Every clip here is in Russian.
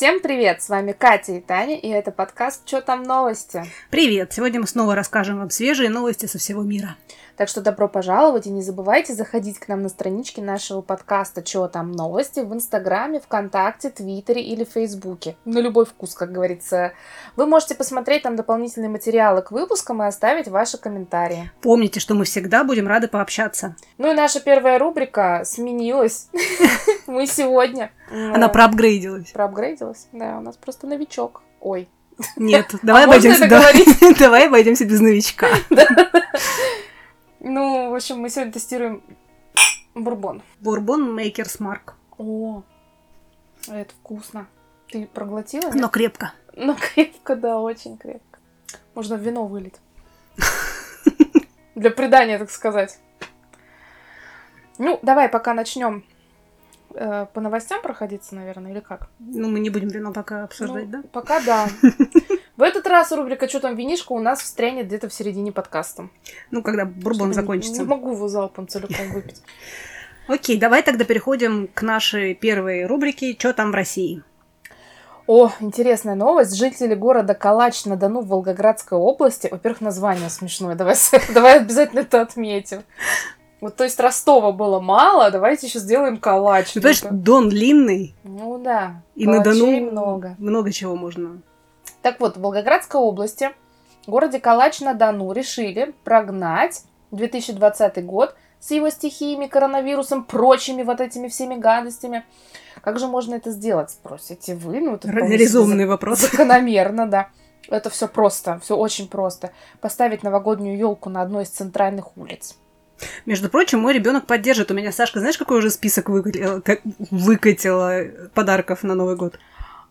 Всем привет! С вами Катя и Таня, и это подкаст «Чё там новости?». Привет! Сегодня мы снова расскажем вам свежие новости со всего мира. Так что добро пожаловать, и не забывайте заходить к нам на странички нашего подкаста «Чё там новости» в Инстаграме, ВКонтакте, Твиттере или Фейсбуке. На любой вкус, как говорится. Вы можете посмотреть там дополнительные материалы к выпускам и оставить ваши комментарии. Помните, что мы всегда будем рады пообщаться. Ну и наша первая рубрика сменилась. Мы сегодня... Она проапгрейдилась. Проапгрейдилась? Да, у нас просто новичок. Ой, Нет, давай обойдемся, давай обойдемся без новичка. Ну, в общем, мы сегодня тестируем бурбон. Бурбон Мейкерс Марк. О, это вкусно. Ты проглотила? Но крепко. Ну, крепко, да, очень крепко. Можно в вино вылить. Для придания, так сказать. Ну, давай пока начнем э, по новостям проходиться, наверное, или как? Ну, мы не будем вино пока обсуждать, Ну, да? Пока да. В этот раз рубрика «Что там винишка» у нас встрянет где-то в середине подкаста. Ну, когда бурбон закончится. Не могу его залпом целиком выпить. Окей, давай тогда переходим к нашей первой рубрике «Чё там в России?». О, интересная новость. Жители города Калач-на-Дону в Волгоградской области. Во-первых, название смешное. Давай, давай обязательно это отметим. Вот, то есть Ростова было мало, давайте еще сделаем Калач. Ты понимаешь, Ну-ка. Дон длинный, Ну да, и на Дону много. много чего можно. Так вот, в Волгоградской области, в городе Калач-на-Дону решили прогнать 2020 год с его стихиями, коронавирусом, прочими вот этими всеми гадостями. Как же можно это сделать, спросите вы? Ну, это Р- вполне себе Резонный вопрос. Закономерно, да. Это все просто, все очень просто. Поставить новогоднюю елку на одной из центральных улиц. Между прочим, мой ребенок поддержит. У меня Сашка, знаешь, какой уже список выкатила, как- выкатила подарков на Новый год?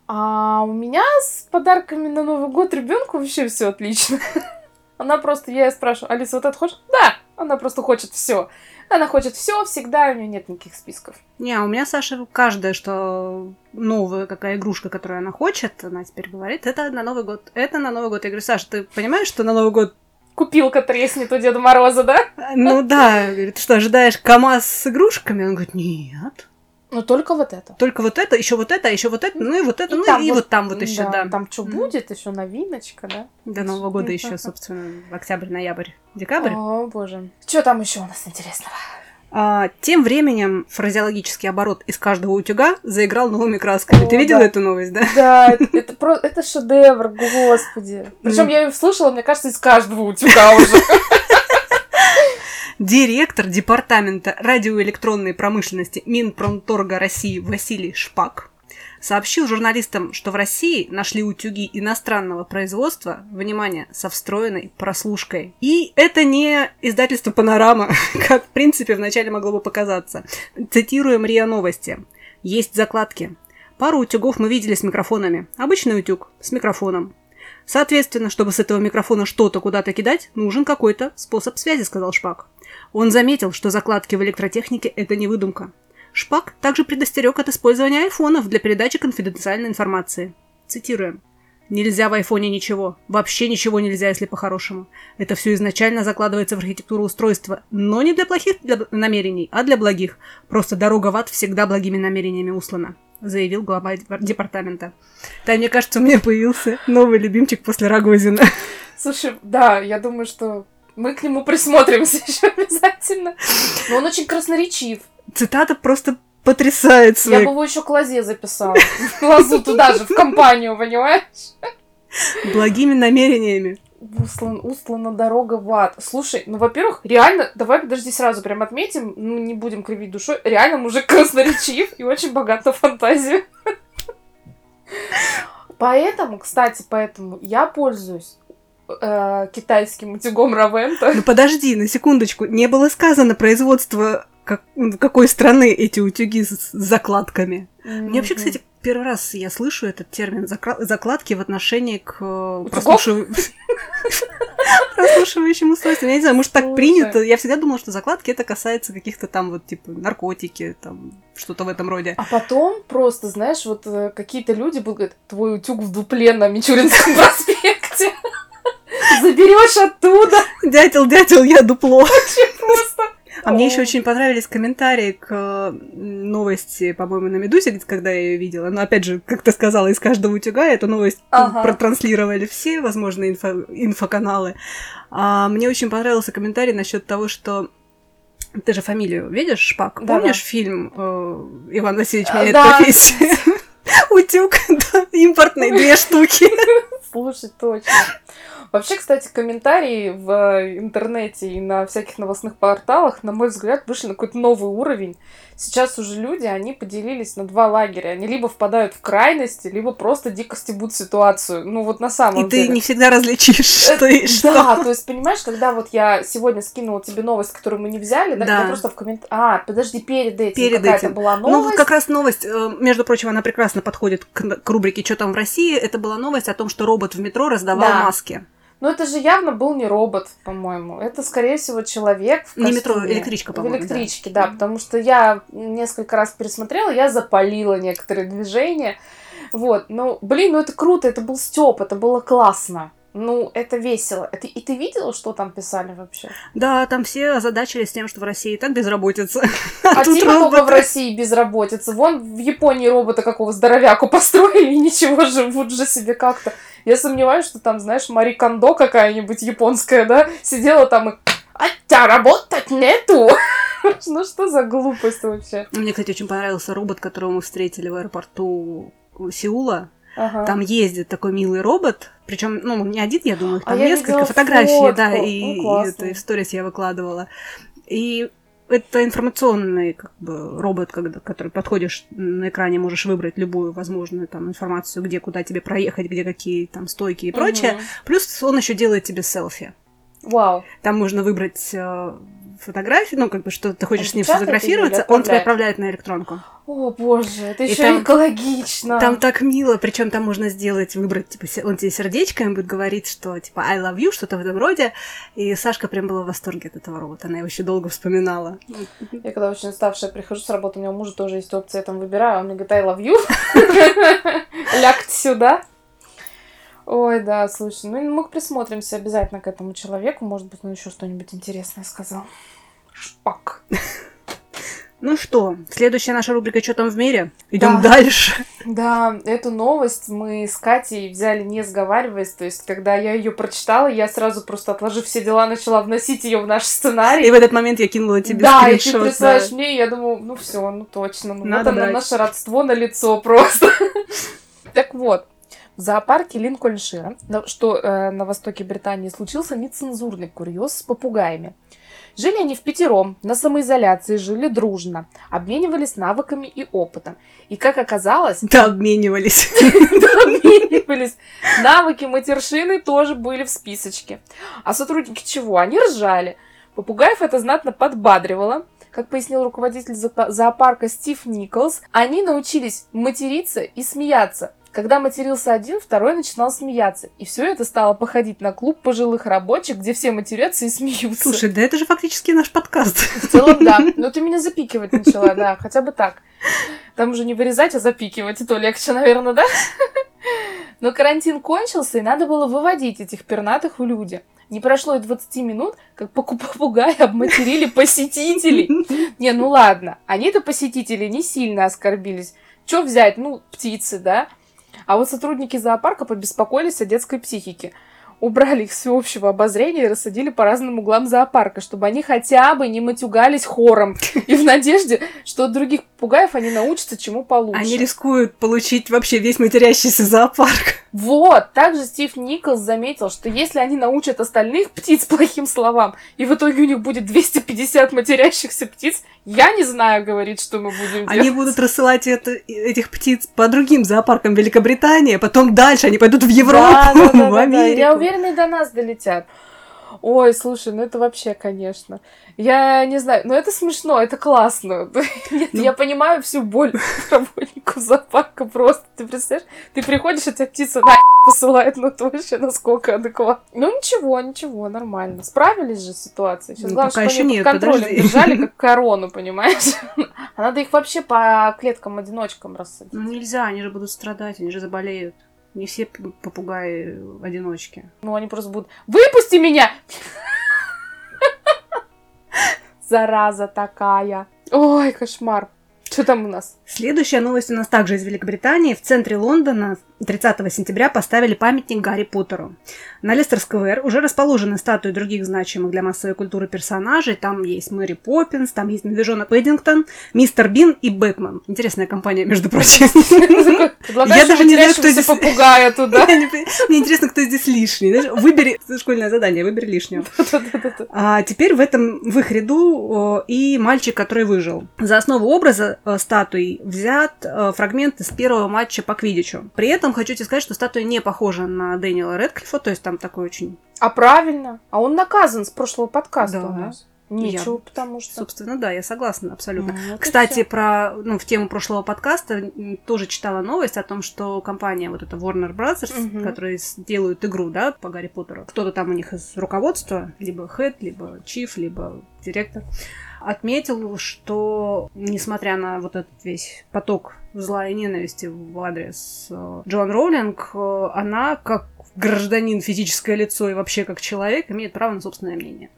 А у меня с подарками на Новый год ребенку вообще все отлично. Она просто, я ее спрашиваю, Алиса, вот это хочешь? Да, она просто хочет все. Она хочет все, всегда, у нее нет никаких списков. Не, а у меня Саша каждая, что новая какая игрушка, которую она хочет, она теперь говорит, это на Новый год, это на Новый год. Я говорю, Саша, ты понимаешь, что на Новый год? Купилка треснет у Деда Мороза, да? Ну да, говорит, ты что, ожидаешь КамАЗ с игрушками? Он говорит, нет. Но только вот это. Только вот это, еще вот это, еще вот это, ну и вот это, И ну там и вот- вот там вот еще, да. Там что будет, еще новиночка, да? До Нового года еще, собственно, октябрь, ноябрь, декабрь. О, боже. Что там еще у нас интересного? А, тем временем фразеологический оборот из каждого утюга заиграл новыми красками. О, Ты видела да. эту новость, да? Да, это, это, про- это шедевр, господи. Причем я ее слышала, мне кажется, из каждого утюга уже. Директор Департамента радиоэлектронной промышленности Минпромторга России Василий Шпак сообщил журналистам, что в России нашли утюги иностранного производства, внимание, со встроенной прослушкой. И это не издательство «Панорама», как, в принципе, вначале могло бы показаться. Цитируем РИА Новости. Есть закладки. Пару утюгов мы видели с микрофонами. Обычный утюг с микрофоном. Соответственно, чтобы с этого микрофона что-то куда-то кидать, нужен какой-то способ связи, сказал Шпак. Он заметил, что закладки в электротехнике – это не выдумка. Шпак также предостерег от использования айфонов для передачи конфиденциальной информации. Цитируем. Нельзя в айфоне ничего. Вообще ничего нельзя, если по-хорошему. Это все изначально закладывается в архитектуру устройства, но не для плохих для- намерений, а для благих. Просто дорога в ад всегда благими намерениями услана, заявил глава депар- департамента. Да, мне кажется, у меня появился новый любимчик после Рогозина. Слушай, да, я думаю, что мы к нему присмотримся еще обязательно. Но он очень красноречив. Цитата просто потрясает Я своей бы его еще к лозе записала. В лозу туда же, в компанию, понимаешь? благими намерениями. Услан, устлана дорога в ад. Слушай, ну, во-первых, реально, давай подожди сразу прям отметим, ну, не будем кривить душой, реально мужик красноречив и очень богат на фантазию. Поэтому, кстати, поэтому я пользуюсь э, китайским утюгом Равента. Ну подожди, на секундочку. Не было сказано производство как- какой страны эти утюги с закладками. Мне вообще, кстати, первый раз я слышу этот термин закладки в отношении к э, прослушив- прослушивающим устройствам. Я не знаю, может так принято. Я всегда думала, что закладки это касается каких-то там вот типа наркотики, там что-то в этом роде. А потом просто, знаешь, вот э, какие-то люди будут говорить, твой утюг в дупле на Мичуринском проспекте. Заберешь оттуда Дятел, дятел, я дупло. вообще просто. А мне еще очень понравились комментарии к э, новости, по-моему, на Медузе, когда я ее видела. Но опять же, как ты сказала, из каждого утюга эту новость Ага. протранслировали все возможные инфо- инфоканалы. А мне очень понравился комментарий насчет того, что ты же фамилию видишь, Шпак? Да-да. Помнишь фильм э, Иван Васильевич меняет да. профессию? Утюг, да, импортные две штуки. Слушай, точно. Вообще, кстати, комментарии в э, интернете и на всяких новостных порталах, на мой взгляд, вышли на какой-то новый уровень. Сейчас уже люди, они поделились на два лагеря. Они либо впадают в крайности, либо просто дико стебут ситуацию. Ну вот на самом И деле. ты не всегда различишь, что и что. Э, Да, то есть, понимаешь, когда вот я сегодня скинула тебе новость, которую мы не взяли, да, Да. я просто в коммент... А, подожди, перед этим Перед какая-то этим. была Ну, новость. вот как раз новость, э, между прочим, она прекрасно подходит к, к рубрике «Что там в России?». Это была новость о том, что робот в метро раздавал Да. маски. Ну, это же явно был не робот, по-моему. Это, скорее всего, человек в Не метро, костюме. электричка, В по-моему, да. электричке, да. потому что я несколько раз пересмотрела, я запалила некоторые движения. Вот, ну, блин, ну это круто, это был Степ, это было классно. Ну, это весело. Это, и ты видела, что там писали вообще? Да, там все озадачились тем, что в России и так безработица. А тут типа только в роботы. России безработица. Вон в Японии робота какого здоровяку построили, и ничего, живут же себе как-то. Я сомневаюсь, что там, знаешь, Мари Кондо какая-нибудь японская, да, сидела там и «А тебя работать нету!» Ну что за глупость вообще? Мне, кстати, очень понравился робот, которого мы встретили в аэропорту Сеула. Ага. Там ездит такой милый робот, причем, ну, не один, я думаю, их А там я несколько фотографий, да, фотку. и, Ну, и это и в сторис я выкладывала. И это информационный как бы, робот, когда, который подходишь на экране, можешь выбрать любую возможную там информацию, где, куда тебе проехать, где какие там стойки и прочее. Мгм. Плюс он еще делает тебе селфи. Вау. Там можно выбрать э, фотографию, ну, как бы, что ты хочешь с ним печатает фотографироваться, её или он тебя отправляет? на электронку. О, боже, это еще там- экологично. Там так мило, причем там можно сделать, выбрать, типа, он тебе сердечком будет говорить, что, типа, I love you, что-то в этом роде. И Сашка прям была в восторге от этого робота, она его еще долго вспоминала. Я когда очень уставшая прихожу с работы, у меня у мужа тоже есть опция, я там выбираю, он мне говорит, I love you. Лягте сюда. Ой, да, слушай, ну мы присмотримся обязательно к этому человеку, может быть, он еще что-нибудь интересное сказал. Шпак. Ну что, следующая наша рубрика «Что там в мире?» Идем Да. дальше. Да, эту новость мы с Катей взяли не сговариваясь, то есть, когда я ее прочитала, я сразу просто отложив все дела, начала вносить ее в наш сценарий. И в этот момент я кинула тебе да, и ты скриншот. присылаешь да. мне, и я думаю, ну все, ну точно, ну Надо вот оно наше родство на лицо просто. Так вот, в зоопарке Линкольншира, что э, на востоке Британии случился нецензурный курьез с попугаями. Жили они в пятером, на самоизоляции, жили дружно, обменивались навыками и опытом. И как оказалось, Да, обменивались. обменивались. Навыки матершины тоже были в списочке. А сотрудники чего? Они ржали. Попугаев это знатно подбадривало. Как пояснил руководитель зоопа- зоопарка Стив Николс, они научились материться и смеяться. Когда матерился один, второй начинал смеяться. И все это стало походить на клуб пожилых рабочих, где все матерятся и смеются. Слушай, да это же фактически наш подкаст. В целом, да. Но ты меня запикивать начала, да, хотя бы так. Там уже не вырезать, а запикивать, и то легче, наверное, да? Но карантин кончился, и надо было выводить этих пернатых в люди. Не прошло и 20 минут, как попугаи обматерили посетителей. Не, ну ладно, они-то посетители не сильно оскорбились. Че взять? Ну, птицы, да? А вот сотрудники зоопарка побеспокоились о детской психике. Убрали их с всеобщего обозрения и рассадили по разным углам зоопарка, чтобы они хотя бы не матюгались хором. И в надежде, что от других попугаев они научатся чему получше. Они рискуют получить вообще весь матерящийся зоопарк. Вот, также Стив Николс заметил, что если они научат остальных птиц плохим словам, и в итоге у них будет 250 матерящихся птиц, я не знаю, говорит, что мы будем делать. Они будут рассылать это, этих птиц по другим зоопаркам Великобритании, а потом дальше они пойдут в Европу, Да, да, да, в да, да. Америку. Я уверена, и до нас долетят. Ой, слушай, ну это вообще, конечно. Я не знаю, но это смешно, это классно. Нет, Ну. я понимаю всю боль работников зоопарка просто. Ты представляешь, ты приходишь, а тебя птица на посылает, ну это вообще насколько адекватно. Ну ничего, ничего, нормально. Справились же с ситуацией. Сейчас Ну, главное, пока еще они нет, под контролем подожди. держали, как корону, понимаешь? А надо их вообще по клеткам-одиночкам рассадить. Ну нельзя, они же будут страдать, они же заболеют. Не все попугаи одиночки. Ну, они просто будут «Выпусти меня!» зараза такая. Ой, кошмар. Что там у нас? Следующая новость у нас также из Великобритании. В центре Лондона 30 сентября поставили памятник Гарри Поттеру. На Лестер-сквер уже расположены статуи других значимых для массовой культуры персонажей. Там есть Мэри Поппинс, там есть медвежонок Пэддингтон, Мистер Бин и Бэтмен. Интересная компания, между прочим. Я даже не знаю, кто здесь попугая туда. Мне интересно, кто здесь лишний. Выбери школьное задание, выбери лишнего. А теперь в этом в их ряду и мальчик, который выжил. За основу образа Э, статуи взят э, фрагмент из первого матча по квидичу. При этом хочу тебе сказать, что статуя не похожа на Дэниела Редклифа, то есть там такой очень... А правильно. А он наказан с прошлого подкаста Да. у нас. Ничего, Я- потому что... Собственно, да, я согласна абсолютно. Ну, Кстати, про, ну, в тему прошлого подкаста тоже читала новость о том, что компания вот эта Warner Brothers, Мгм. которые делают игру, да, по Гарри Поттеру, кто-то там у них из руководства, либо head, либо chief, либо директор, отметил, что несмотря на вот этот весь поток зла и ненависти в адрес э, Джоан Роулинг, э, она как гражданин, физическое лицо и вообще как человек имеет право на собственное мнение.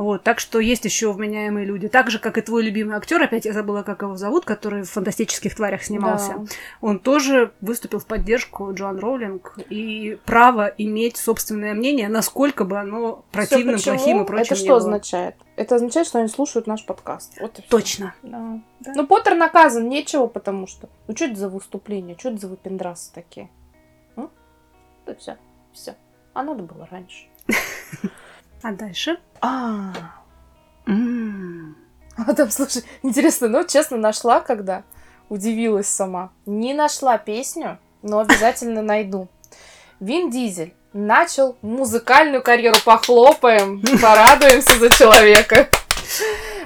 Вот, так что есть еще вменяемые люди. Так же, как и твой любимый актер, опять я забыла, как его зовут, который в фантастических тварях снимался. Да. Он тоже выступил в поддержку Джоан Роулинг и право иметь собственное мнение, насколько бы оно противным, Всё плохим и прочим Это что было. означает? Это означает, что они слушают наш подкаст. Вот и всё. Точно. Да. Да. Ну, Поттер наказан, нечего, потому что... Ну, что это за выступление? Что это за выпендрасы такие? М? Да все, все. А надо было раньше. А дальше? А, а там, слушай, интересно, ну, честно, нашла, когда удивилась сама. Не нашла песню, но обязательно найду. Вин Дизель начал музыкальную карьеру. Похлопаем, порадуемся за человека.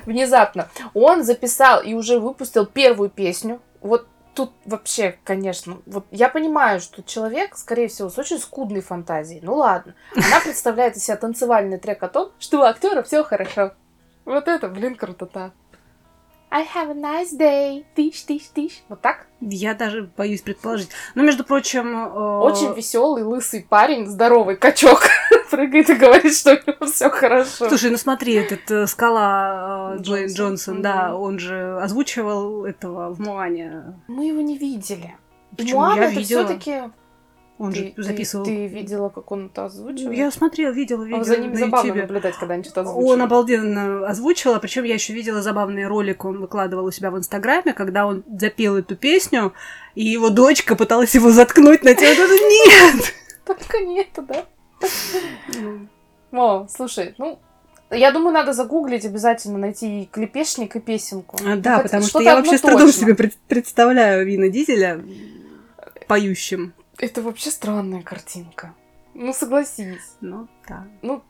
Внезапно. Он записал и уже выпустил первую песню. Вот тут вообще, конечно, вот я понимаю, что человек, скорее всего, с очень скудной фантазией. Ну ладно. Она представляет из себя танцевальный трек о том, что у актера все хорошо. Вот это, блин, крутота. I have a nice day. Тыщ, тыщ, тыщ. Вот так? Я даже боюсь предположить. Но, между прочим... э, Очень веселый, лысый парень, здоровый качок. Прыгает и говорит, что у него все хорошо. Слушай, ну смотри, этот э, скала э, Дуэйн Джонсон. Джонсон, да, Мгм. он же озвучивал этого в Моане. Мы его не видели. Почему? Муан Я это видела. все-таки. Он Ты, же ты- записывал. ты видела, как он это озвучивал? Я смотрела, видела видео А За ними на забавно Ютубе. наблюдать, когда они что-то Он озвучивают. обалденно озвучивал, а причем я еще видела забавный ролик, он выкладывал у себя в Инстаграме, когда он запел эту песню, и его дочка пыталась его заткнуть на тему. Нет! Только не это, да? О, слушай, ну, я думаю, надо загуглить обязательно, найти и клепешник, и песенку. А, Ну, Да, потому что я вообще с трудом точно. себе пред- представляю Вина Дизеля поющим. Это вообще странная картинка. Ну, согласись. Ну, да. Ну,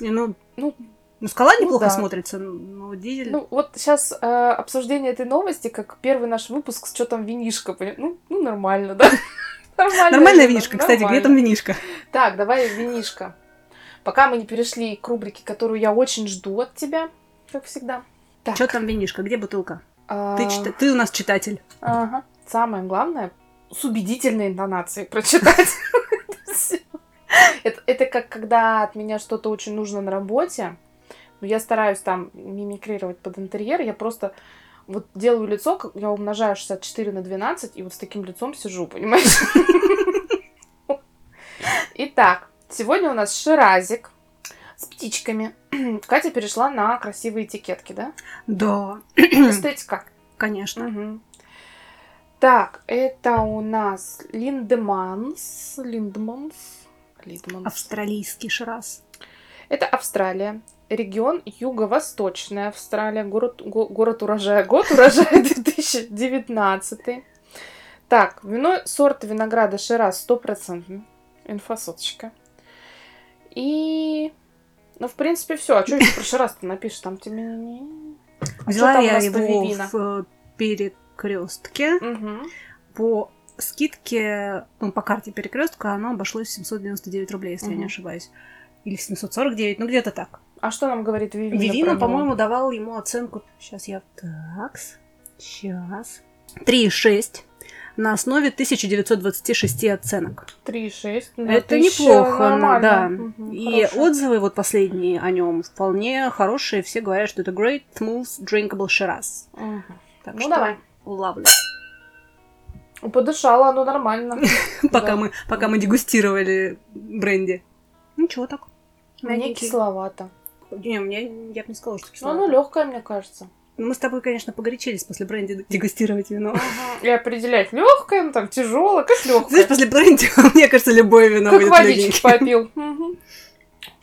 Не, ну, ну, ну, скала ну неплохо да. смотрится, но Дизель... Ну, вот сейчас обсуждение этой новости, как первый наш выпуск, что там винишка. поня- Ну, ну нормально, да? Нормально. Нормальная винишка, кстати, где там винишка? Так, давай винишка. Пока мы не перешли к рубрике, которую я очень жду от тебя, как всегда. Что там винишка? Где бутылка? а, Ты, ты у нас читатель. Ага. Самое главное, с убедительной интонацией прочитать. Это, это как когда от меня что-то очень нужно на работе, но я стараюсь там мимикрировать под интерьер, я просто вот делаю лицо, я умножаю 64 на 12, и вот с таким лицом сижу, понимаешь? Итак, сегодня у нас ширазик с птичками. Катя перешла на красивые этикетки, да? Да, Эстетика. конечно. Мгм. Так, это у нас Линдеманс. Линдманс. Линдманс. Австралийский шрас. Это Австралия. Регион Юго-Восточная Австралия. Город, го- город урожая. Год урожая 2019. Так, вино сорта винограда Шираз 100%. Инфосоточка. И... Ну, в принципе, все. А что еще про Шираз-то напишешь? Там тебе. А Взяла я его в э, перекрестке. Мгм. По скидке, ну, по карте перекрестка, оно обошлось 799 рублей, если я не ошибаюсь. Или 749, ну где-то так. А что нам говорит Вивина? Вивина, по-моему, давал ему оценку. Сейчас я. Так. Сейчас. 3,6. на основе 1926 оценок. 3,6. Ну, Это неплохо, нормально. да. Мгм, И хорошо. отзывы вот последние о нем вполне хорошие. Все говорят, что это great, smooth, drinkable Shiraz. Мгм. Так Ну, что давай. Ловлю. Подышала оно нормально. Пока Да. мы, пока мы дегустировали бренди. Ничего так. Мне кисловато. Не, мне, я бы не сказала, что Ну, кисловато. оно легкое, мне кажется. Мы с тобой, конечно, погорячились после бренди дегустировать вино. И определять легкое, ну, там тяжелое, как Знаешь, легкое. после бренди, мне кажется, любое вино Как будет водички попил.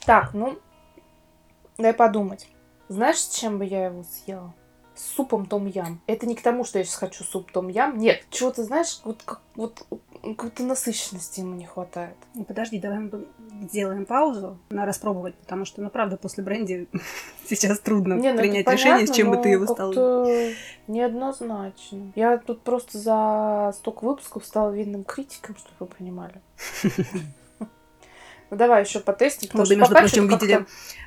Так, ну, дай подумать. Знаешь, с чем бы я его съела? С супом том-ям. Это не к тому, что я сейчас хочу суп том-ям. Нет, чего-то, знаешь, вот, как, вот какой-то насыщенности ему не хватает. Ну, Подожди, давай мы сделаем паузу на распробовать, потому что, ну, правда, после бренди сейчас трудно Не, ну, принять решение, с понятно, чем бы ты его стал. Неоднозначно. Я тут просто за столько выпусков стала видным критиком, чтобы вы понимали. Ну давай еще потестим. потому что между прочим, видели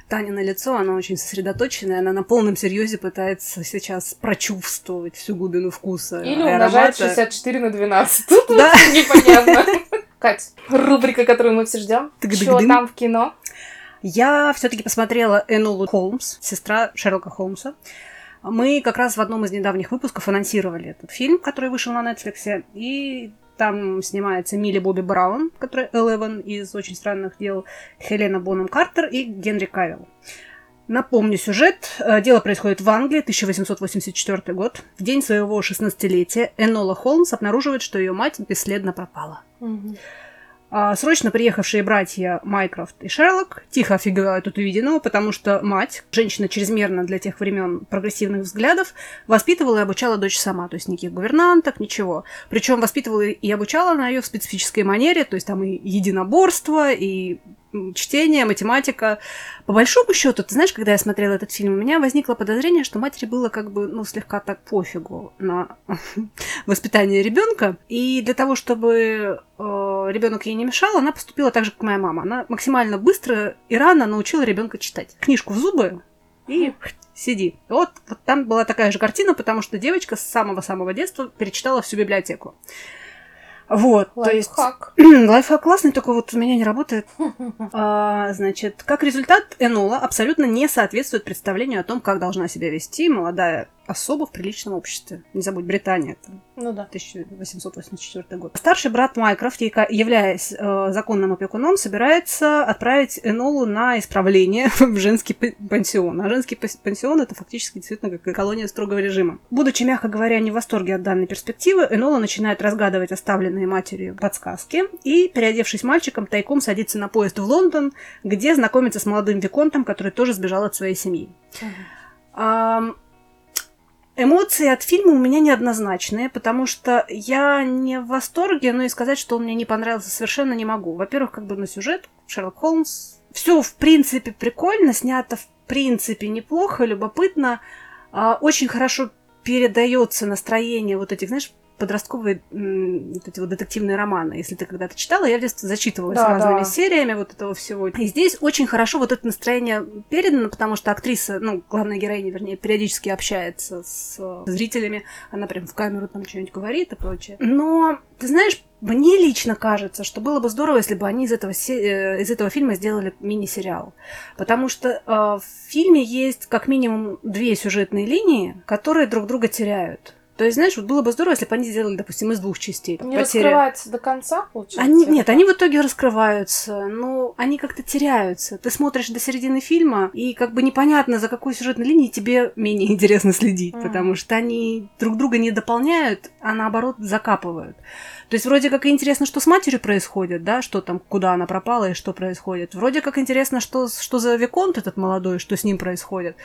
Таня на лицо, она очень сосредоточенная, она на полном серьезе пытается сейчас прочувствовать всю глубину вкуса. Или умножать аромата. 64 на 12. Тут Да. непонятно. Кать, рубрика, которую мы все ждем. Что там в кино? Я все-таки посмотрела Энолу Холмс, сестра Шерлока Холмса. Мы как раз в одном из недавних выпусков анонсировали этот фильм, который вышел на Netflix, и там снимается Милли Бобби Браун, которая Элевен из «Очень странных дел», Хелена Бонем Картер и Генри Кавилл. Напомню сюжет. Э, Дело происходит в Англии, 1884 год. В день своего 16-летия Энола Холмс обнаруживает, что ее мать бесследно пропала. А, Срочно приехавшие братья Майкрофт и Шерлок тихо офигевают от увиденного, потому что мать, женщина чрезмерно для тех времен прогрессивных взглядов, воспитывала и обучала дочь сама, то есть никаких гувернанток, ничего. Причем воспитывала и обучала она ее в специфической манере, то есть там и единоборство, и чтение, математика. По большому счету, ты знаешь, когда я смотрела этот фильм, у меня возникло подозрение, что матери было как бы, ну, слегка так пофигу на воспитание ребенка. И для того, чтобы ребенок ей не мешал, она поступила так же, как моя мама. Она максимально быстро и рано научила ребенка читать. Книжку в зубы и сиди. Вот, вот там была такая же картина, потому что девочка с самого-самого детства перечитала всю библиотеку. Вот, то есть... Лайфхак. Лайфхак классный, только вот у меня не работает. А, значит, как результат, Энола абсолютно не соответствует представлению о том, как должна себя вести молодая особо в приличном обществе. Не забудь, Британия. Это Ну да. 1884 год. Старший брат Майкрофт, являясь э, законным опекуном, собирается отправить Энолу на исправление в женский пансион. А женский пансион это фактически действительно как колония строгого режима. Будучи, мягко говоря, не в восторге от данной перспективы, Энола начинает разгадывать оставленные матерью подсказки и, переодевшись мальчиком, тайком садится на поезд в Лондон, где знакомится с молодым виконтом, который тоже сбежал от своей семьи. Ам, Эмоции от фильма у меня неоднозначные, потому что я не в восторге, но и сказать, что он мне не понравился, совершенно не могу. Во-первых, как бы на сюжет, Шерлок Холмс. Все, в принципе, прикольно, снято, в принципе, неплохо, любопытно. А, очень хорошо передается настроение вот этих, знаешь, подростковые вот эти вот детективные романы. Если ты когда-то читала, я в детстве зачитывалась Да, разными да. сериями вот этого всего. И здесь очень хорошо вот это настроение передано, потому что актриса, ну, главная героиня, вернее, периодически общается с э, зрителями. Она прям в камеру там что-нибудь говорит и прочее. Но, ты знаешь, мне лично кажется, что было бы здорово, если бы они из этого, се- э, из этого фильма сделали мини-сериал. Потому что э, в фильме есть как минимум две сюжетные линии, которые друг друга теряют. То есть, знаешь, вот было бы здорово, если бы они сделали, допустим, из двух частей. Не Потеря- раскрывается до конца, получается? они, нет, они в итоге раскрываются, но они как-то теряются. Ты смотришь до середины фильма, и как бы непонятно, за какой сюжетной линией тебе менее интересно следить, Мгм. потому что они друг друга не дополняют, а наоборот закапывают. То есть вроде как интересно, что с матерью происходит, да, что там, куда она пропала и что происходит. Вроде как интересно, что, что за Виконт этот молодой, что с ним происходит.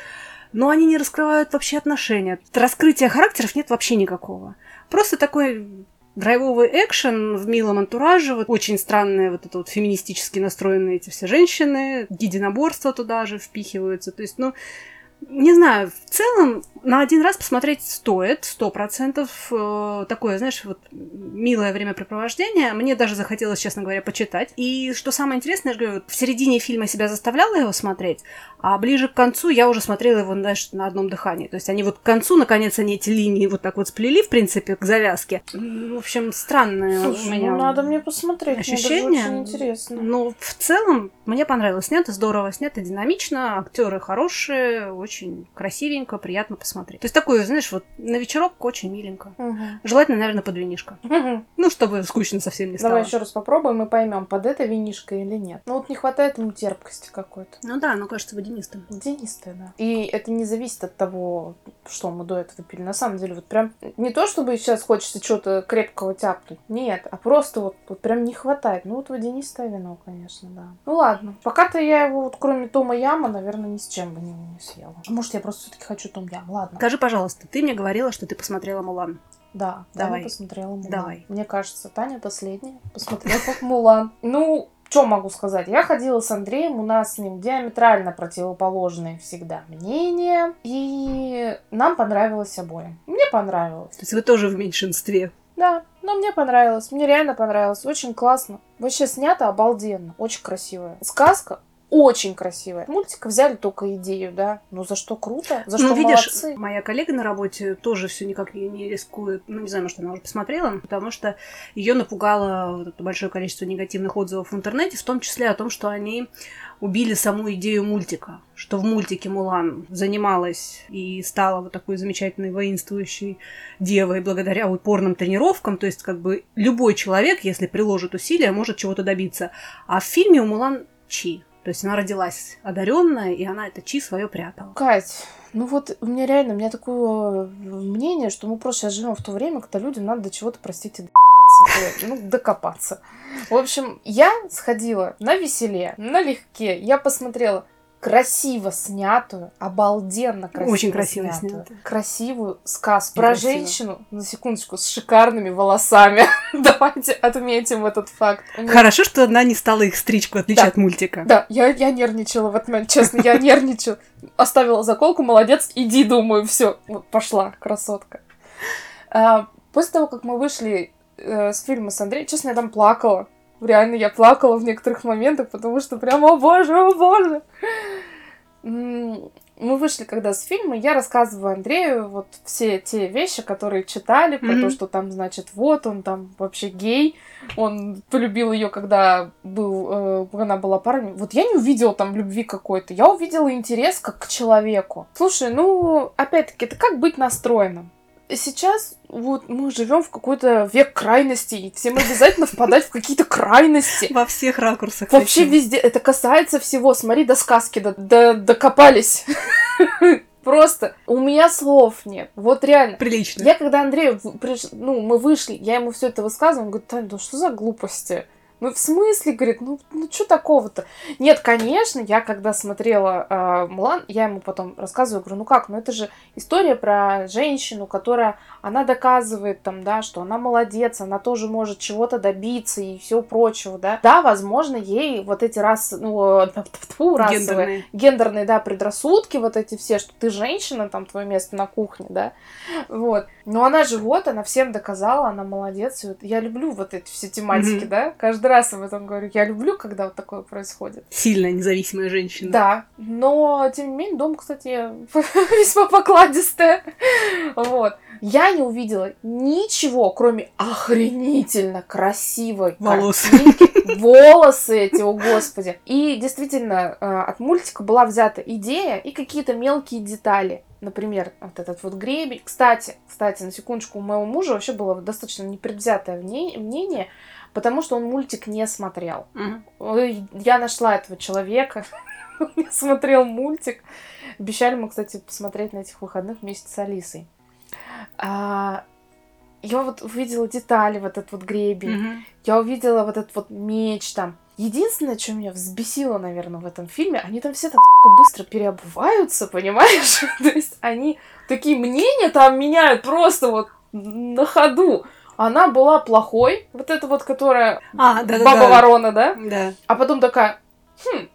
Но они не раскрывают вообще отношения. Раскрытия характеров нет вообще никакого. Просто такой драйвовый экшен в милом антураже, вот очень странные вот это вот феминистически настроенные эти все женщины, единоборства туда же впихиваются. То есть, ну, Не знаю, в целом на один раз посмотреть стоит, сто процентов. Э, такое, знаешь, вот милое времяпрепровождение. Мне даже захотелось, честно говоря, почитать. И что самое интересное, я же говорю, в середине фильма себя заставляла его смотреть, а ближе к концу я уже смотрела его, знаешь, на одном дыхании. То есть они вот к концу, наконец, они эти линии вот так вот сплели, в принципе, к завязке. В общем, странное Слушай, у меня ну надо мне посмотреть, ощущение. мне очень интересно. Но в целом мне понравилось. Снято здорово, снято динамично, актеры хорошие, очень красивенько, приятно посмотреть. То есть такое, знаешь, вот на вечерок очень миленько. Мгм. Желательно, наверное, под винишко. Мгм. Ну, чтобы скучно совсем не стало. Давай еще раз попробуем и поймем, под это винишко или нет. Ну вот не хватает ему терпкости какой-то. Ну да, оно кажется водянистым. Денистая, да. И это не зависит от того, что мы до этого пили. На самом деле, вот прям не то, чтобы сейчас хочется что-то крепкого тяпнуть. Нет, а просто вот, вот прям не хватает. Ну вот водянистое вино, конечно, да. Ну ладно. Пока-то я его, вот, кроме Тома Яма, наверное, ни с чем бы не, не съела. А может, я просто все-таки хочу Том Ям. Ладно. Скажи, пожалуйста, ты мне говорила, что ты посмотрела Мулан. Да, Давай. Таня посмотрела Мулан. Давай. Мне кажется, Таня последняя посмотрела Мулан. Ну, что могу сказать? Я ходила с Андреем, у нас с ним диаметрально противоположные всегда мнения, и нам понравилось обоим. Мне понравилось. То есть вы тоже в меньшинстве. Да, но мне понравилось, мне реально понравилось, очень классно. Вообще снято обалденно, очень красивая. Сказка очень красивая. Мультика взяли только идею, да. Ну за что круто, за ну, что видишь, молодцы. моя коллега на работе тоже все никак не, не рискует. Ну, не знаю, может, она уже посмотрела, потому что ее напугало вот это большое количество негативных отзывов в интернете, в том числе о том, что они убили саму идею мультика. Что в мультике Мулан занималась и стала вот такой замечательной воинствующей девой благодаря упорным тренировкам. То есть, как бы, любой человек, если приложит усилия, может чего-то добиться. А в фильме у Мулан Чи. То есть она родилась одаренная, и она это чи свое прятала. Кать, ну вот у меня реально, у меня такое мнение, что мы просто сейчас живем в то время, когда людям надо до чего-то, простите, докопаться. Ну, докопаться. В общем, я сходила на веселе, налегке. Я посмотрела красиво снятую, обалденно красиво Очень красиво снятую, снято. красивую сказку про красиво. женщину, на секундочку, с шикарными волосами. Давайте отметим этот факт. Неё Хорошо, что она не стала их стричку отличать Да. от мультика. да, я, я нервничала в этот момент, честно, я нервничала. Оставила заколку, молодец, иди, думаю, все, пошла, красотка. А, после того, как мы вышли э, с фильма с Андреем, честно, я там плакала. Реально, я плакала в некоторых моментах, потому что прям, о боже, о боже. Мы вышли когда с фильма, я рассказываю Андрею вот все те вещи, которые читали, про Мгм. то, что там, значит, вот он там вообще гей, он полюбил ее, когда был, э, она была парнем. Вот я не увидела там любви какой-то, я увидела интерес как к человеку. Слушай, ну, опять-таки, это как быть настроенным? Сейчас вот мы живем в какой-то век крайностей, всем обязательно впадать в какие-то крайности. Во всех ракурсах. Вообще везде, это касается всего. Смотри, до сказки до- до- докопались. Просто у меня слов нет. Вот реально. Прилично. Я когда Андрею, ну, мы вышли, я ему все это высказывала, он говорит, Таня, да что за глупости? Ну, в смысле, говорит, ну, ну что такого-то? Нет, конечно, я когда смотрела э, Мулан, я ему потом рассказываю, говорю, ну как, ну это же история про женщину, которая, она доказывает там, да, что она молодец, она тоже может чего-то добиться и всего прочего, да. Да, возможно, ей вот эти раз, ну, тьфу, расовые, Гендерные. гендерные, да, предрассудки, вот эти все, что ты женщина, там твое место на кухне, да, вот. Но она же вот, она всем доказала, она молодец. И вот я люблю вот эти все тематики, Мгм. да, каждый раз об этом говорю. Я люблю, когда вот такое происходит. Сильная независимая женщина. Да, но тем не менее дом, кстати, весьма покладистая. Вот. Я не увидела ничего, кроме охренительно красивой Волос. картинки. Волосы эти, о господи. И действительно, э, от мультика была взята идея и какие-то мелкие детали. Например, вот этот вот гребень. Кстати, кстати, на секундочку, у моего мужа вообще было достаточно непредвзятое мнение, потому что он мультик не смотрел. Ой, Я нашла этого человека, смотрел мультик. Обещали мы, кстати, посмотреть на этих выходных вместе с Алисой. А, я вот увидела детали, вот этот вот гребень. Мгм. Я увидела вот этот вот меч там. Единственное, что меня взбесило, наверное, в этом фильме, они там все так быстро переобуваются, понимаешь? То есть они такие мнения там меняют просто вот на ходу. Она была плохой, вот эта вот, которая А, да, да, баба ворона, да? Да. А потом такая, хм,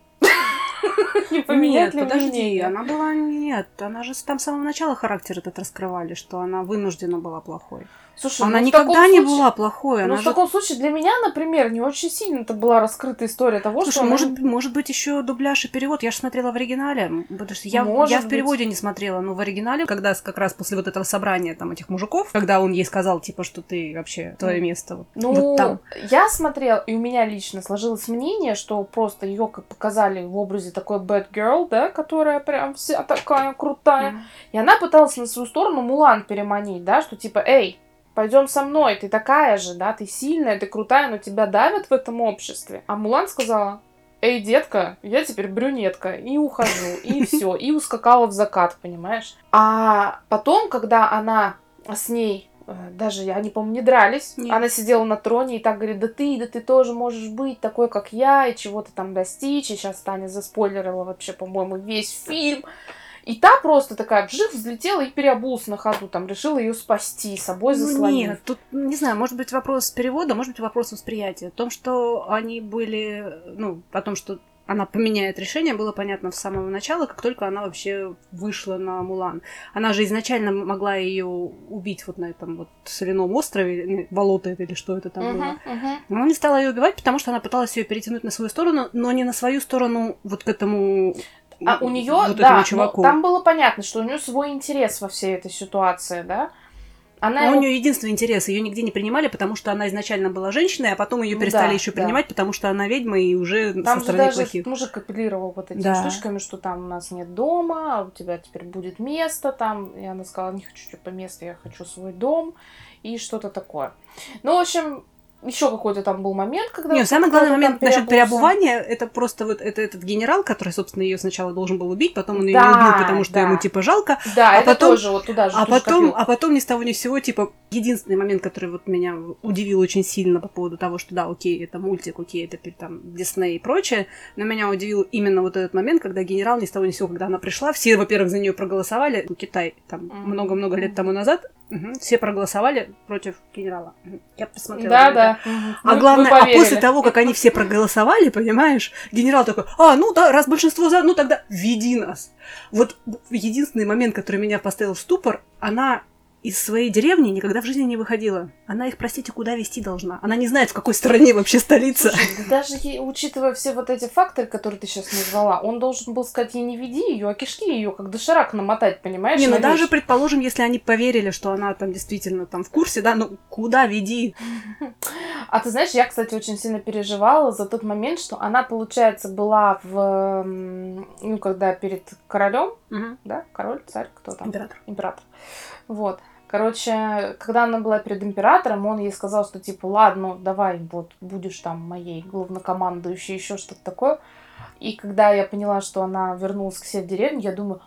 Не поменять Нет, ли подожди, мнение? она была... Нет, она же с- там с самого начала характер этот раскрывали, что она вынуждена была плохой. Слушай, она ну, никогда таком не случае- была плохой. Ну, в же... таком случае для меня, например, не очень сильно это была раскрыта история того, Слушай, что она- может, может быть, еще дубляж и перевод. Я же смотрела в оригинале. Потому что я, Может я в быть. переводе не смотрела, но в оригинале, когда как раз после вот этого собрания там этих мужиков, когда он ей сказал, типа, что ты вообще твое место вот, Ну, вот там. я смотрела, и у меня лично сложилось мнение, что просто ее как показали в образе такой bad girl, да, которая прям вся такая крутая. Мгм. И она пыталась на свою сторону Мулан переманить, да, что типа, эй, пойдем со мной, ты такая же, да, ты сильная, ты крутая, но тебя давят в этом обществе. А Мулан сказала, эй, детка, я теперь брюнетка, и ухожу, и все, и ускакала в закат, понимаешь? А потом, когда она с ней э, даже, они, по-моему, не дрались. Нет. Она сидела на троне и так говорит, да ты, да ты тоже можешь быть такой, как я, и чего-то там достичь. И сейчас Таня заспойлерила вообще, по-моему, весь фильм. И та просто такая вжих взлетела и переобулась на ходу, там решила ее спасти, собой Ну, заслонив. нет, тут, не знаю, может быть вопрос перевода, может быть вопрос восприятия. В том, что они были, ну, о том, что она поменяет решение, было понятно с самого начала, как только она вообще вышла на Мулан. Она же изначально могла ее убить вот на этом вот соляном острове, ну, болото это или что это там было. Мгм, мгм. Но она не стала ее убивать, потому что она пыталась ее перетянуть на свою сторону, но не на свою сторону вот к этому А у нее, вот да, но чуваку. там было понятно, что у нее свой интерес во всей этой ситуации, да. Она его у нее единственный интерес, ее нигде не принимали, потому что она изначально была женщиной, а потом ее Ну перестали да, еще да. принимать, потому что она ведьма и уже Там со стороны даже плохих. мужик апеллировал вот этими Да. штучками, что там у нас нет дома, а у тебя теперь будет место там. И она сказала, не хочу типа место, я хочу свой дом и что-то такое. Ну, в общем, еще какой-то там был момент, когда... Нет, самый главный момент насчет переобувания, это просто вот это, этот генерал, который, собственно, ее сначала должен был убить, потом он ее Да, не убил, потому что да. ему типа жалко, Да, А это потом- тоже вот туда же. а потом, копилку. а потом ни с того ни с сего, типа, единственный момент, который вот меня удивил очень сильно по поводу того, что да, окей, это мультик, окей, это там Дисней и прочее, но меня удивил именно вот этот момент, когда генерал ни с того ни с сего, когда она пришла, все, во-первых, за нее проголосовали, Китай там много-много лет тому назад, мгм, все проголосовали против генерала. Я посмотрела. Да, да. А Мы- главное, а после того, как они все проголосовали, понимаешь, генерал такой, а, ну да, раз большинство за, ну тогда веди нас. Вот единственный момент, который меня поставил в ступор, она из своей деревни никогда в жизни не выходила. Она их, простите, куда вести должна? Она не знает, в какой стране вообще столица. Слушай, да даже ей, учитывая все вот эти факторы, которые ты сейчас назвала, он должен был сказать ей не веди ее, а кишки ее как доширак намотать, понимаешь? Не, ну даже предположим, если они поверили, что она там действительно там в курсе, да, ну куда веди? А ты знаешь, я, кстати, очень сильно переживала за тот момент, что она, получается, была в... Ну, когда перед королем, да, король, царь, кто там? Император. Император. Вот. Короче, когда она была перед императором, он ей сказал, что типа, ладно, давай, вот, будешь там моей главнокомандующей, еще что-то такое. И когда я поняла, что она вернулась к себе в деревню, я думаю,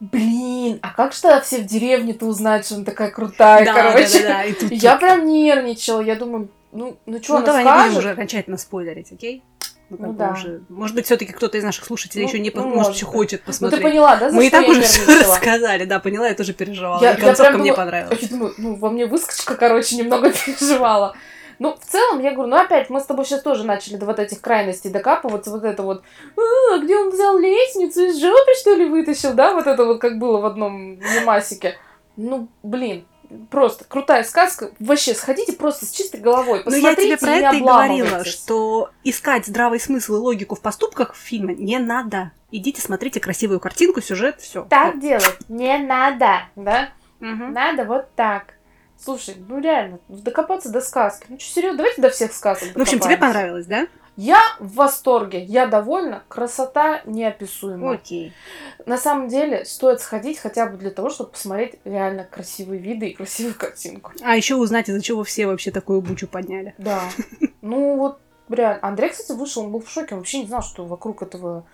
блин, а как же тогда все в деревне-то узнают, что она такая крутая, Да, короче. да, да, да, и тут- Я прям нервничала, я думаю, ну, ну что Ну, она давай не скажет? будем уже окончательно спойлерить, окей? Ну, Ну да. уже- Может быть, все-таки кто-то из наших слушателей Ну, еще не, ну, может, может еще хочет Ну ты посмотреть. поняла, да, Мы и так я уже все рассказали, да, поняла, я тоже переживала. Я- и я концовка прям мне думала- понравилась. Я думаю, ну, во мне выскочка, короче, немного переживала. Ну, в целом, я говорю, ну, опять, мы с тобой сейчас тоже начали до вот этих крайностей докапываться, вот это вот, «А, где он взял лестницу, из жопы, что ли, вытащил, да, вот это вот, как было в одном мемасике. Ну, блин, просто крутая сказка. Вообще, сходите просто с чистой головой, Но Ну, я тебе про и это и говорила, что искать здравый смысл и логику в поступках фильма не надо. Идите, смотрите красивую картинку, сюжет, все. Так делать не надо, да? Мгм. Надо вот так. Слушай, ну реально, докопаться до сказки. Ну что, серьезно, давайте до всех сказок Ну, в общем, тебе понравилось, да? Я в восторге, я довольна, красота неописуемая. Окей. На самом деле, стоит сходить хотя бы для того, чтобы посмотреть реально красивые виды и красивую картинку. А еще узнать, из-за чего все вообще такую бучу подняли. Да. Ну вот, реально. Андрей, кстати, вышел, он был в шоке, он вообще не знал, что вокруг этого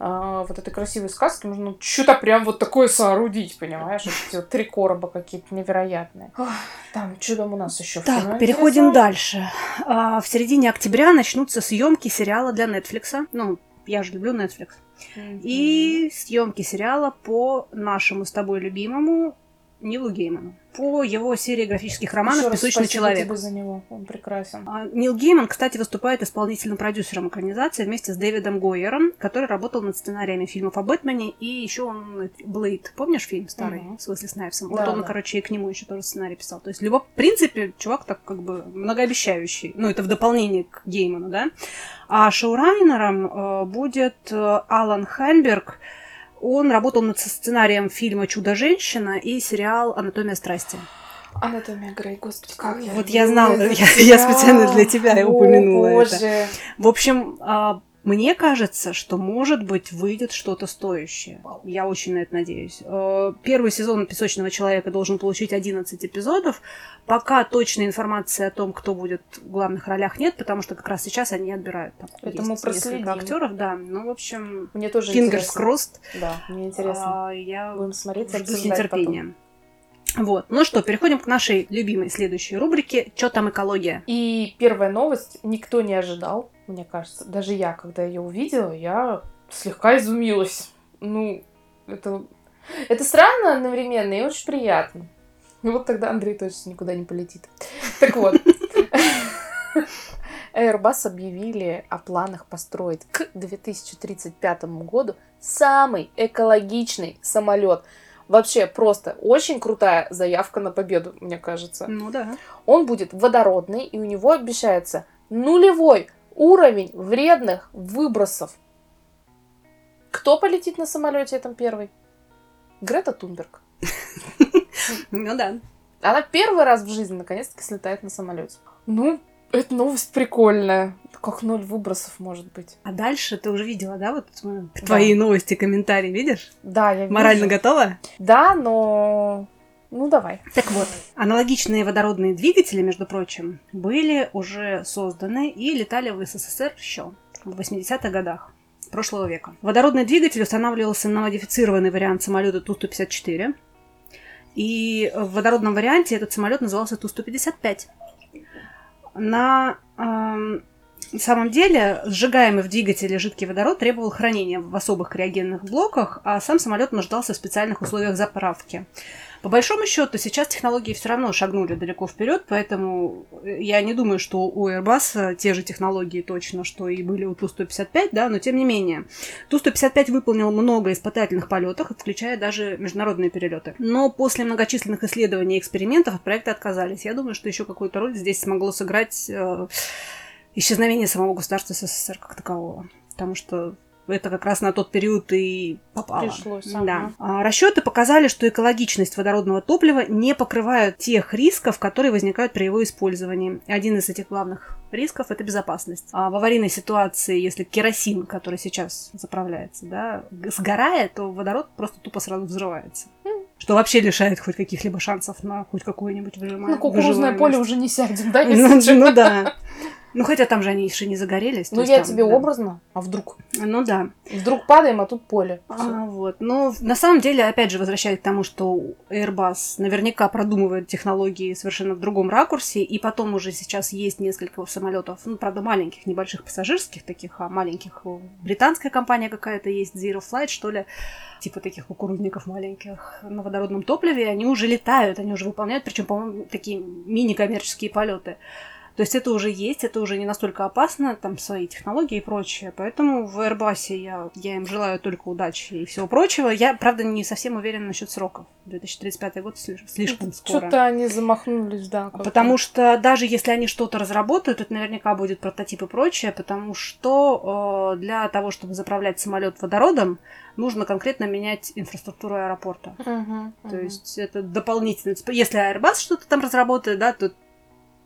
а, вот этой красивой сказки можно что-то прям вот такое соорудить, понимаешь? Эти вот три короба какие-то невероятные. Ох, Там, что там у нас еще? Так, переходим дальше. А, в середине октября начнутся съемки сериала для Netflix. Ну, я же люблю Netflix. И съемки сериала по нашему с тобой любимому Нилу Гейману по его серии графических романов раз «Песочный спасибо человек». тебе за него, он прекрасен. А, Нил Гейман, кстати, выступает исполнительным продюсером экранизации вместе с Дэвидом Гойером, который работал над сценариями фильмов о Бэтмене, и еще он Блейд, помнишь фильм старый, Мгм. с Уэсли Снайпсом? Да, вот он, да. короче, и к нему еще тоже сценарий писал. То есть, любо... в принципе, чувак так как бы многообещающий. Ну, это в дополнение к Гейману, да? А шоурайнером э, будет э, Алан Хайнберг, он работал над сценарием фильма «Чудо-женщина» и сериал «Анатомия страсти». Анатомия Грей, господи, как я Вот я знала, это я- я специально для тебя О, упомянула это. боже. В общем, а, мне кажется, что, может быть, выйдет что-то стоящее. Я очень на это надеюсь. Э, Первый сезон «Песочного человека» должен получить 11 эпизодов. Пока точной информации о том, кто будет в главных ролях, нет, потому что как раз сейчас они отбирают. Там Это мы проследим. несколько актеров, да. Ну, в общем, Мне тоже fingers crossed. Да, мне интересно. А, Я Будем смотреть, жду с нетерпением. Вот. Ну что, переходим к нашей любимой следующей рубрике «Чё там экология?». И первая новость никто не ожидал, мне кажется. Даже я, когда ее увидела, я слегка изумилась. Ну, это, это странно одновременно и очень приятно. И вот тогда Андрей точно никуда не полетит. Так вот. Airbus объявили о планах построить к 2035 году самый экологичный самолет. Вообще просто очень крутая заявка на победу, мне кажется. Ну да. Он будет водородный, и у него обещается нулевой уровень вредных выбросов. Кто полетит на самолете этом первый? Грета Тунберг. Ну да. Она первый раз в жизни наконец-таки слетает на самолете. Ну, эта новость прикольная. Как ноль выбросов может быть? А дальше ты уже видела, да, вот твои новости, комментарии, видишь? Да, я вижу. Морально готова? Да, но... Ну, давай. Так вот, аналогичные водородные двигатели, между прочим, были уже созданы и летали в СССР еще в 80-х годах прошлого века. Водородный двигатель устанавливался на модифицированный вариант самолета Ту-154. И в водородном варианте этот самолет назывался Ту-155. На эм, самом деле сжигаемый в двигателе жидкий водород требовал хранения в особых криогенных блоках, а сам самолет нуждался в специальных условиях заправки. По большому счету, сейчас технологии все равно шагнули далеко вперед, поэтому я не думаю, что у Airbus те же технологии точно, что и были у Ту-155, да, но тем не менее. Ту-155 выполнил много испытательных полетов, включая даже международные перелеты. Но после многочисленных исследований и экспериментов от проекта отказались. Я думаю, что еще какую-то роль здесь смогло сыграть э, исчезновение самого государства СССР как такового. Потому что это как раз на тот период и попало. Пришлось, Да. ага. А, Расчеты показали, что экологичность водородного топлива не покрывает тех рисков, которые возникают при его использовании. Один из этих главных рисков – это безопасность. А в аварийной ситуации, если керосин, который сейчас заправляется, да, сгорает, то водород просто тупо сразу взрывается. Что вообще лишает хоть каких-либо шансов на хоть какое-нибудь выжимание. На кукурузное поле уже не сядем, да, если Ну, ну да. Ну, хотя там же они еще не загорелись. Ну, я там, тебе да. образно, а вдруг? Ну да. Вдруг падаем, а тут поле. Всё. А, вот. Но на самом деле, опять же, возвращаясь к тому, что Airbus наверняка продумывает технологии совершенно в другом ракурсе, и потом уже сейчас есть несколько самолетов, ну, правда, маленьких, небольших пассажирских таких, а маленьких э, британская компания какая-то есть, Zero Flight, что ли, типа таких кукурузников маленьких на водородном топливе, они уже летают, они уже выполняют, причем, по-моему, такие мини-коммерческие полеты. То есть это уже есть, это уже не настолько опасно, там свои технологии и прочее. Поэтому в Airbus я, я им желаю только удачи и всего прочего. Я, правда, не совсем уверена насчет сроков. 2035 год слиш- слишком скоро. Что-то они замахнулись, да. как-то. Потому что даже если они что-то разработают, это наверняка будет прототип и прочее, потому что э, для того, чтобы заправлять самолет водородом, нужно конкретно менять инфраструктуру аэропорта. Мгм, То мгм. есть это дополнительно. Если Airbus что-то там разработает, да, то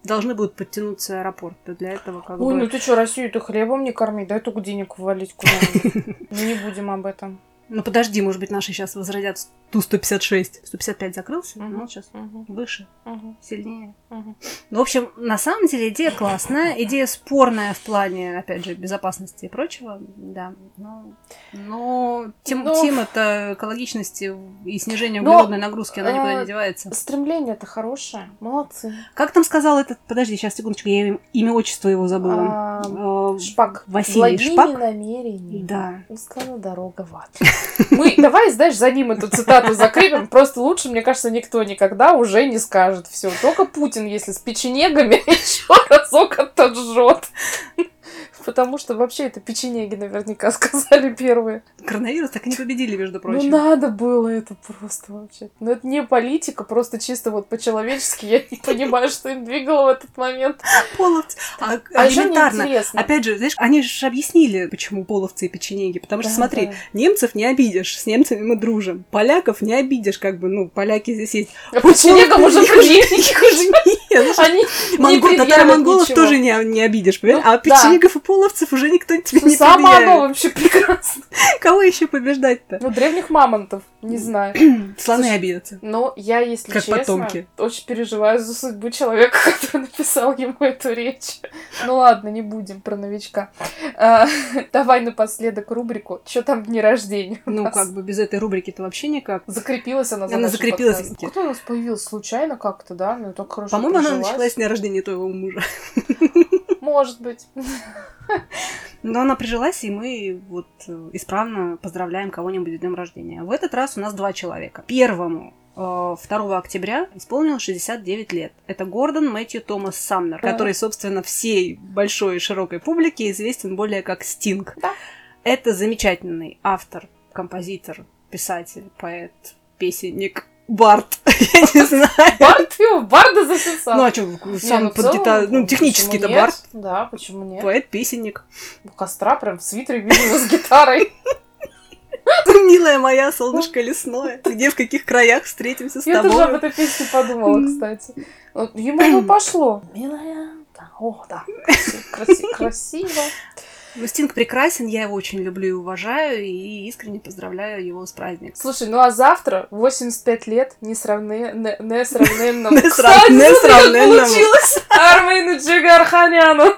должны будут подтянуться аэропорты. Для этого как Ой, бы... ну ты что, Россию-то хлебом не корми, дай только денег валить куда-нибудь. Ну не будем об этом. Ну подожди, может быть, наши сейчас возродят Ту-156. 155 закрылся, Мгм. ну сейчас Мгм, выше, мгм, сильнее. мгм. Ну, в общем, на самом деле идея классная, идея спорная в плане, опять же, безопасности и прочего, да. Но, но тем, Ну. тема-то экологичности и снижения Но, углеродной нагрузки, она никуда э, не девается. Стремление-то хорошее. Молодцы. Как там сказал этот... Подожди, сейчас, секундочку, я им- имя, отчество его забыла. А, Э, Шпак. Василий Шпак? намерениями Да. Узкая дорога в ад. Мы, давай, знаешь, за ним эту цитату закрепим. Просто лучше, мне кажется, никто никогда уже не скажет все. Только Путин, если с печенегами, еще разок отожжет. Потому что вообще это печенеги наверняка сказали первые. Коронавирус так и не победили, между Ну прочим. надо было это просто вообще. Ну это не политика, просто чисто вот по-человечески. Я не понимаю, что им двигало в этот момент. Половцы. А, А мне элементарно. Опять же, знаешь, они же объяснили, почему половцы и печенеги. Потому что, Да, смотри, да. немцев не обидишь, с немцами мы дружим. Поляков не обидишь, как бы, ну, поляки здесь есть. А печенегам уже Их уже- нет. Они Монгол, не татаро-монголов предъявят тоже не, обидишь, понимаешь? Ну, а печенегов и половцев уже никто тебе не Само оно предъявит. вообще прекрасно. Кого еще побеждать-то? Ну, древних мамонтов, не знаю. Слоны Слушай, обидятся. Но я, если Как честно, потомки. очень переживаю за судьбу человека, который написал ему эту речь. Ну ладно, не будем про новичка. А, давай напоследок рубрику «Чё там дни рождения?» Ну, как бы без этой рубрики-то вообще никак. Закрепилась она за Она закрепилась. подкастом. Кто у нас появилась случайно как-то, да? Ну, так хорошо По-моему, она началась с дня рождения твоего мужа. Может быть. Но она прижилась, и мы вот э, исправно поздравляем кого-нибудь с днем рождения. В этот раз у нас два человека. Первому э, 2 октября исполнилось 69 лет. Это Гордон Мэтью Томас Самнер, Да. который, собственно, всей большой и широкой публике известен более как Стинг. Да. Это замечательный автор, композитор, писатель, поэт, песенник, бард, я не знаю. Бард его, Барда записал. Ну а что, сам ну, под гитару, ну нет? бард, Да, почему нет? поэт-песенник. У костра прям в свитере видно с гитарой. Милая моя, солнышко лесное, где в каких краях встретимся с Я тоже об тобой? этой песне подумала, кстати. Ему бы пошло. Милая, да, о, да, красиво. Ну, Стинг прекрасен, я его очень люблю и уважаю, и искренне поздравляю его с праздником. Слушай, ну а завтра 85 лет несравненному. Несравненному. получилось! Армену Джигарханяну.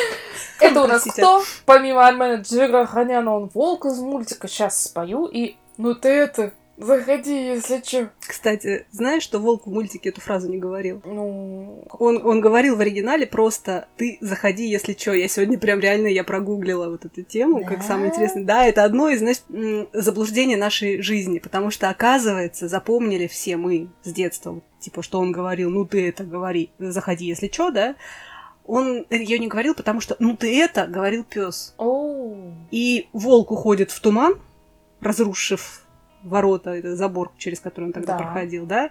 Это у нас кто? Помимо Армена Джигарханяна, он волк из мультика. Сейчас спою и... Ну ты это, заходи, если чё. Кстати, знаешь, что Волк в мультике эту фразу не говорил? Ну... Он, он говорил в оригинале просто «ты заходи, если чё». Я сегодня прям реально, я прогуглила вот эту тему, как Да? самое интересное. Да, это одно из, м, заблуждений нашей жизни, потому что, оказывается, запомнили все мы с детства, типа, что он говорил «ну ты это говори, заходи, если чё», да? Он ее не говорил, потому что «ну ты это» говорил пес. Оу. И волк уходит в туман, разрушив ворота, это забор, через который он тогда Да. проходил, да?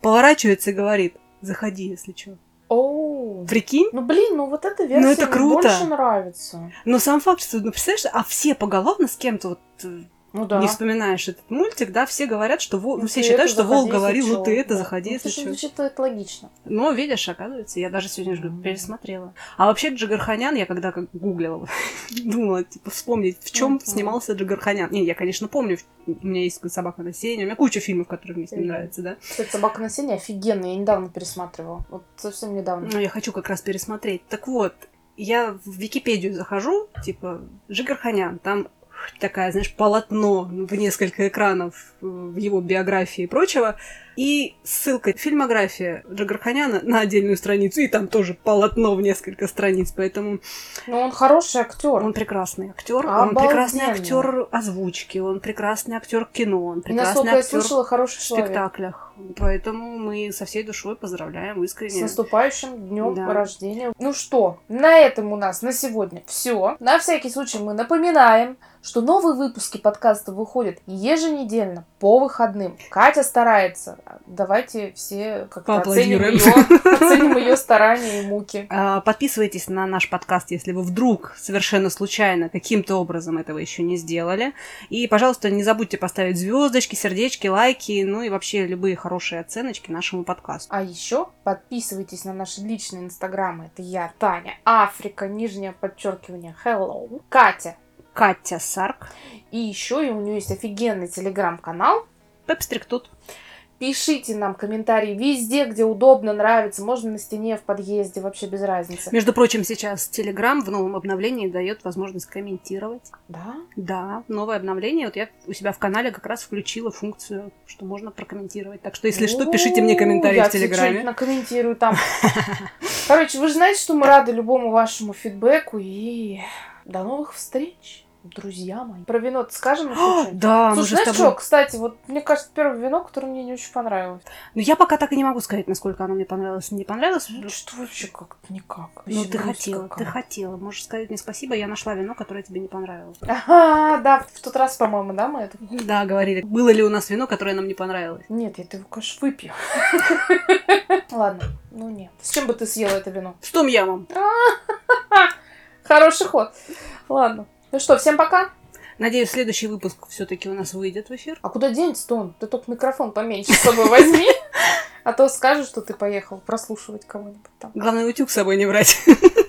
Поворачивается и говорит «заходи, если чё». Оу. Прикинь? Ну блин, ну вот эта версия Ну, это мне круто. больше нравится. Но сам факт, что, ну, представляешь, а все поголовно с кем-то вот э, Ну да. не вспоминаешь этот мультик, да, все говорят, что Вол... Ну, все считают, что Волк заходи, говорил, ну ты это Да. заходи, Ну, если что. звучит это логично. Но, видишь, оказывается, я даже сегодня же пересмотрела. А вообще Джигарханян, я когда как гуглила, думала, типа, вспомнить, в чем Мгм. снимался Джигарханян. Не, я, конечно, помню, у меня есть «Собака на сене», у меня куча фильмов, которые мне с ним нравятся, да. Кстати, собака на сене офигенная, я недавно пересматривала. Вот совсем недавно. Ну, я хочу как раз пересмотреть. Так вот, я в Википедию захожу, типа, Джигарханян, там такая, знаешь, полотно в несколько экранов э, в его биографии и прочего, и ссылка фильмография Джигарханяна на отдельную страницу, и там тоже полотно в несколько страниц, поэтому Ну, он хороший актер. он прекрасный актер, он прекрасный актер озвучки, он прекрасный актер кино, он прекрасный насколько я актер слышала, хороший в спектаклях. Поэтому мы со всей душой поздравляем С искренне. наступающим днем Да. рождения. Ну что, на этом у нас на сегодня все. На всякий случай мы напоминаем, что новые выпуски подкаста выходят еженедельно по выходным. Катя старается. Давайте все как-то оценим ее, оценим ее старания и муки. А, Подписывайтесь на наш подкаст, если вы вдруг совершенно случайно каким-то образом этого еще не сделали. И, пожалуйста, не забудьте поставить звездочки, сердечки, лайки, ну и вообще любые хорошие оценочки нашему подкасту. А еще подписывайтесь на наши личные инстаграмы. Это я, Таня, Африка, нижнее подчеркивание, hello, Катя. Катя Сарк, И еще и у нее есть офигенный телеграм-канал. Пепстрик тут. Пишите нам комментарии везде, где удобно, нравится. Можно на стене, в подъезде, вообще без разницы. Между прочим, сейчас Телеграм в новом обновлении дает возможность комментировать. Да? Да, новое обновление. Вот я у себя в канале как раз включила функцию, что можно прокомментировать. Так что, если что, пишите мне комментарии Я в Телеграме. что-нибудь накомментирую там. Короче, вы же знаете, что мы рады любому вашему фидбэку и до новых встреч. Друзья мои. Про вино ты скажем еще А? Да, мы Слушай, же с знаешь тобой... что, кстати, вот мне кажется, первое вино, которое мне не очень понравилось. Ну, я пока так и не могу сказать, насколько оно мне понравилось или не понравилось. Ну, что вообще как-то никак. Ну, ты хотела, ты какая. хотела. Можешь сказать мне спасибо, я нашла вино, которое тебе не понравилось. Ага, да, в тот раз, по-моему, да, мы это... Да, говорили. Было ли у нас вино, которое нам не понравилось? Нет, я его, конечно, выпью. Ладно, ну нет. С чем бы ты съела это вино? С том ямом. Хороший ход. Ладно. Ну что, всем пока. Надеюсь, следующий выпуск все-таки у нас выйдет в эфир. А куда денется-то он? Ты только микрофон поменьше с собой возьми. А то скажешь, что ты поехал прослушивать кого-нибудь там. Главное, утюг с собой не брать.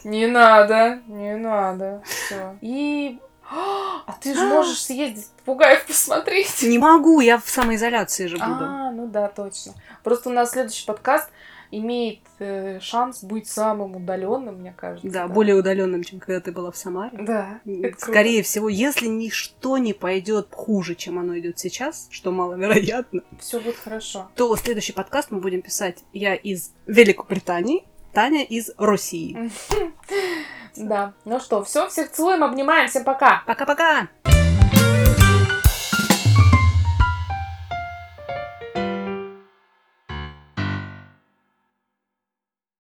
Не надо, не надо. Все. И... А ты же можешь съездить попугаев посмотреть. Не могу, я в самоизоляции же буду. А, ну да, точно. Просто у нас следующий подкаст имеет э, шанс быть самым удаленным, мне кажется. Да, более удаленным, чем когда ты была в Самаре. Да. это круто. Скорее всего, если ничто не пойдет хуже, чем оно идет сейчас, что маловероятно, Все будет хорошо. то следующий подкаст мы будем писать я из Великобритании, Таня из России. Да. Ну что, все, всех целуем, обнимаем, всем пока. Пока-пока!